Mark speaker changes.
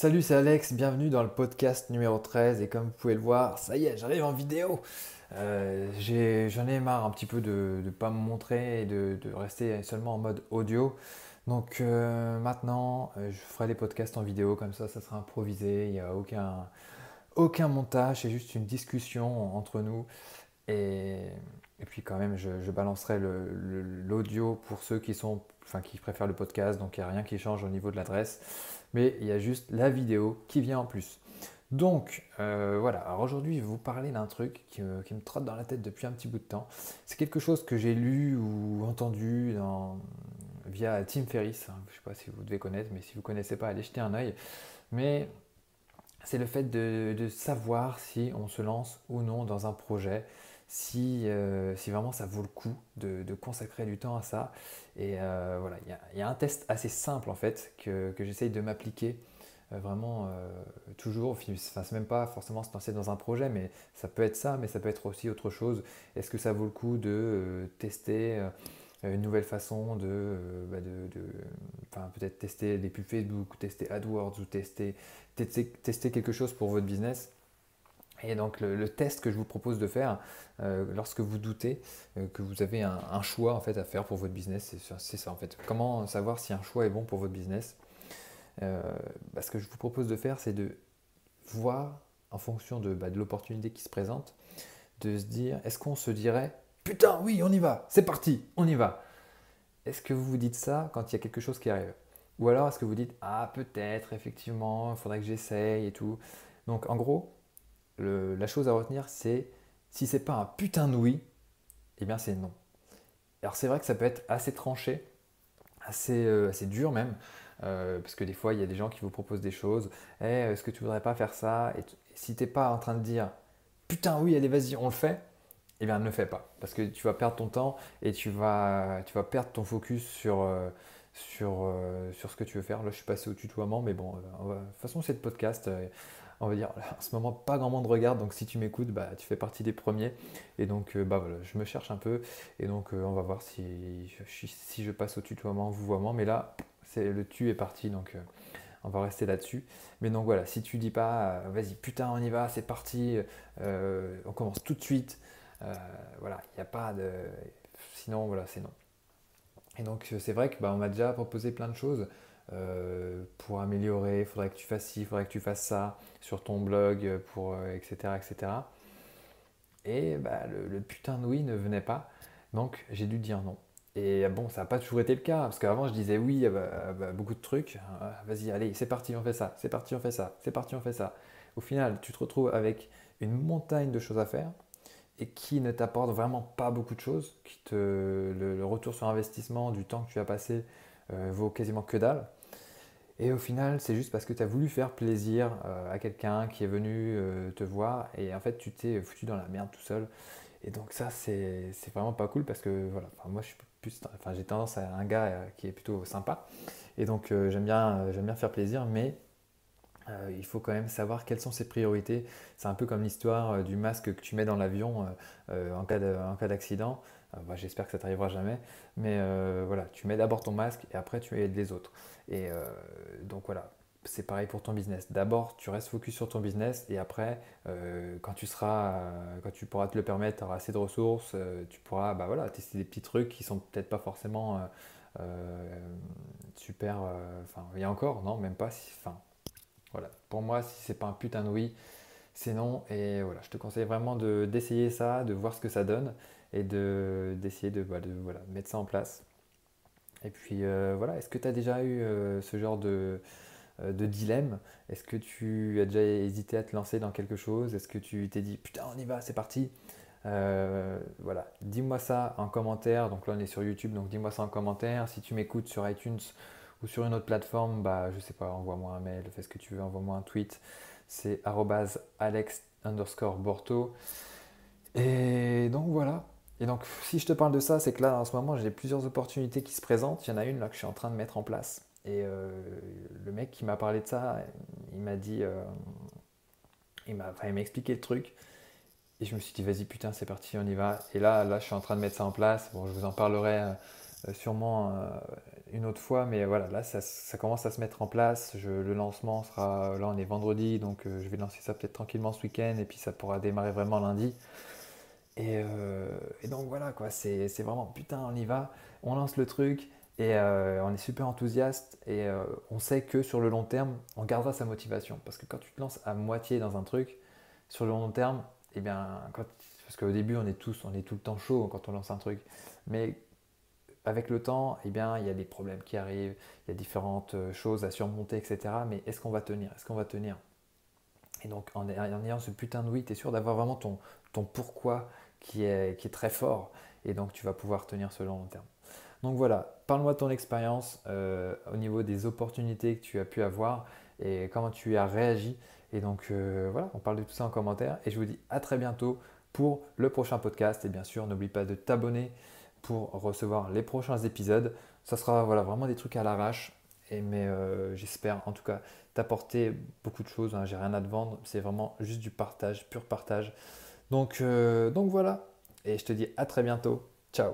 Speaker 1: Salut, c'est Alex, bienvenue dans le podcast numéro 13 et comme vous pouvez le voir, ça y est, j'arrive en vidéo. Euh, J'en ai, marre un petit peu de ne pas me montrer et de, rester seulement en mode audio. Donc euh, maintenant, euh, je ferai les podcasts en vidéo, comme ça, ça sera improvisé, il n'y a aucun, montage, c'est juste une discussion entre nous. Et, et puis quand même, je, je balancerai l'audio pour ceux qui, sont, enfin, qui préfèrent le podcast, donc il n'y a rien qui change au niveau de l'adresse mais il y a juste la vidéo qui vient en plus. Donc euh, voilà, alors aujourd'hui je vais vous parler d'un truc qui me, trotte dans la tête depuis un petit bout de temps. C'est quelque chose que j'ai lu ou entendu via Tim Ferriss. Je ne sais pas si vous devez connaître, mais si vous ne connaissez pas, allez jeter un œil. Mais c'est le fait de, savoir si on se lance ou non dans un projet, si, euh, si vraiment ça vaut le coup de, consacrer du temps à ça. Et euh, voilà, il y, a un test assez simple en fait que, j'essaye de m'appliquer euh, vraiment toujours. Enfin, c'est même pas forcément se lancer dans un projet, mais ça peut être ça, mais ça peut être aussi autre chose. Est-ce que ça vaut le coup de tester une nouvelle façon de, bah, peut-être tester des pubs Facebook, tester AdWords ou tester, tester quelque chose pour votre business? Et donc le, test que je vous propose de faire euh, lorsque vous doutez euh, que vous avez un, choix en fait à faire pour votre business, c'est ça en fait. Comment savoir si un choix est bon pour votre business? Euh, bah, Ce que je vous propose de faire, c'est de voir en fonction de, bah, de l'opportunité qui se présente, de se dire est-ce qu'on se dirait putain oui on y va, c'est parti, on y va. Est-ce que vous vous dites ça quand il y a quelque chose qui arrive? Ou alors est-ce que vous dites ah peut-être effectivement, il faudrait que j'essaye et tout. Donc en gros la chose à retenir, c'est si c'est pas un putain de oui, eh bien c'est non. Alors c'est vrai que ça peut être assez tranché, assez, euh, dur même, euh, parce que des fois il y a des gens qui vous proposent des choses. Eh, est-ce que tu voudrais pas faire ça? Et si t'es pas en train de dire putain oui, allez vas-y, on le fait, eh bien ne le fais pas, parce que tu vas perdre ton temps et tu vas, perdre ton focus sur euh, sur ce que tu veux faire. Là, je suis passé au tutoiement, mais bon, de toute façon, c'est le podcast on va dire, en ce moment, pas grand monde regarde, donc si tu m'écoutes, bah, tu fais partie des premiers. Et donc, euh, bah, voilà, je me cherche un peu, et donc euh, on va voir si je, si je passe au tutoiement, vouvoiement, mais là, c'est le tu est parti, donc euh, on va rester là-dessus. Mais donc voilà, si tu dis pas, vas-y, putain, on y va, c'est parti, on commence tout de suite, voilà, il n'y a pas de... Sinon, voilà, c'est non. Et donc, c'est vrai que bah, on m'a déjà proposé plein de choses. Euh, pour améliorer, il faudrait que tu fasses ci, il faudrait que tu fasses ça sur ton blog, pour, etc., euh, etc. Et bah, le, putain de oui ne venait pas, donc j'ai dû dire non. Et bon, ça n'a pas toujours été le cas, parce qu'avant je disais oui à beaucoup de trucs, vas-y, allez, c'est parti, on fait ça, c'est parti, on fait ça, c'est parti, on fait ça. Au final, tu te retrouves avec une montagne de choses à faire, et qui ne t'apporte vraiment pas beaucoup de choses, qui te, le, retour sur investissement du temps que tu as passé euh, vaut quasiment que dalle. Et au final, c'est juste parce que tu as voulu faire plaisir euh, à quelqu'un qui est venu euh, te voir et en fait, tu t'es foutu dans la merde tout seul. Et donc ça, c'est vraiment pas cool parce que voilà, moi, je suis plus, j'ai tendance à un gars euh, qui est plutôt sympa. Et donc, j'aime bien, j'aime bien faire plaisir, mais il faut quand même savoir quelles sont ses priorités. C'est un peu comme l'histoire du masque que tu mets dans l'avion en cas d'accident. Bah, j'espère que ça t'arrivera jamais. Mais voilà, tu mets d'abord ton masque et après tu aides les autres. Et euh, donc voilà, c'est pareil pour ton business. D'abord, tu restes focus sur ton business et après, euh, quand tu seras, euh, quand tu pourras te le permettre, tu auras assez de ressources, tu pourras bah voilà, tester des petits trucs qui sont peut-être pas forcément super. Enfin, il y a encore, non, même pas. Enfin, voilà. Pour moi, si c'est pas un putain de oui, c'est non. Et voilà, je te conseille vraiment d'essayer ça, de voir ce que ça donne et d'essayer de, bah, de voilà, mettre ça en place. Et puis euh, voilà, est-ce que tu as déjà eu euh, ce genre de, euh, de dilemme? Est-ce que tu as déjà hésité à te lancer dans quelque chose? Est-ce que tu t'es dit putain on y va, c'est parti? Voilà, dis-moi ça en commentaire. Donc là on est sur YouTube, donc dis-moi ça en commentaire. Si tu m'écoutes sur iTunes ou sur une autre plateforme, bah je sais pas, envoie-moi un mail, fais ce que tu veux, envoie-moi un tweet. C'est alex underscore borto. Et donc voilà, et donc, si je te parle de ça, c'est que là, en ce moment, j'ai plusieurs opportunités qui se présentent. Il y en a une là que je suis en train de mettre en place. Et euh, le mec qui m'a parlé de ça, il m'a dit, euh, il m'a expliqué le truc. Et je me suis dit, vas-y, putain, c'est parti, on y va. Et là, là, je suis en train de mettre ça en place. Bon, je vous en parlerai euh, sûrement une autre fois, mais voilà, là ça, commence à se mettre en place. le lancement sera, là on est vendredi, donc euh, je vais lancer ça peut-être tranquillement ce week-end et puis ça pourra démarrer vraiment lundi. Et, euh, donc voilà, quoi, c'est vraiment putain, on y va, on lance le truc et euh, on est super enthousiaste et on sait que sur le long terme, on gardera sa motivation. Parce que quand tu te lances à moitié dans un truc, sur le long terme, eh bien, parce qu'au début on est tous, on est tout le temps chaud quand on lance un truc, mais avec le temps, eh bien, il y a des problèmes qui arrivent, il y a différentes euh, choses à surmonter, etc. Mais est-ce qu'on va tenir? Est-ce qu'on va tenir? Et donc, en, ayant ce putain de oui, tu es sûr d'avoir vraiment ton, ton pourquoi qui est, qui est très fort. Et donc, tu vas pouvoir tenir ce long terme. Donc voilà, parle-moi de ton expérience euh, au niveau des opportunités que tu as pu avoir et comment tu as réagi. Et donc euh, voilà, on parle de tout ça en commentaire. Et je vous dis à très bientôt pour le prochain podcast. Et bien sûr, n'oublie pas de t'abonner pour recevoir les prochains épisodes. Ça sera voilà, vraiment des trucs à l'arrache. Mais euh, j'espère en tout cas t'apporter beaucoup de choses. Hein. J'ai rien à te vendre. C'est vraiment juste du partage, pur partage. Donc, euh, donc voilà. Et je te dis à très bientôt. Ciao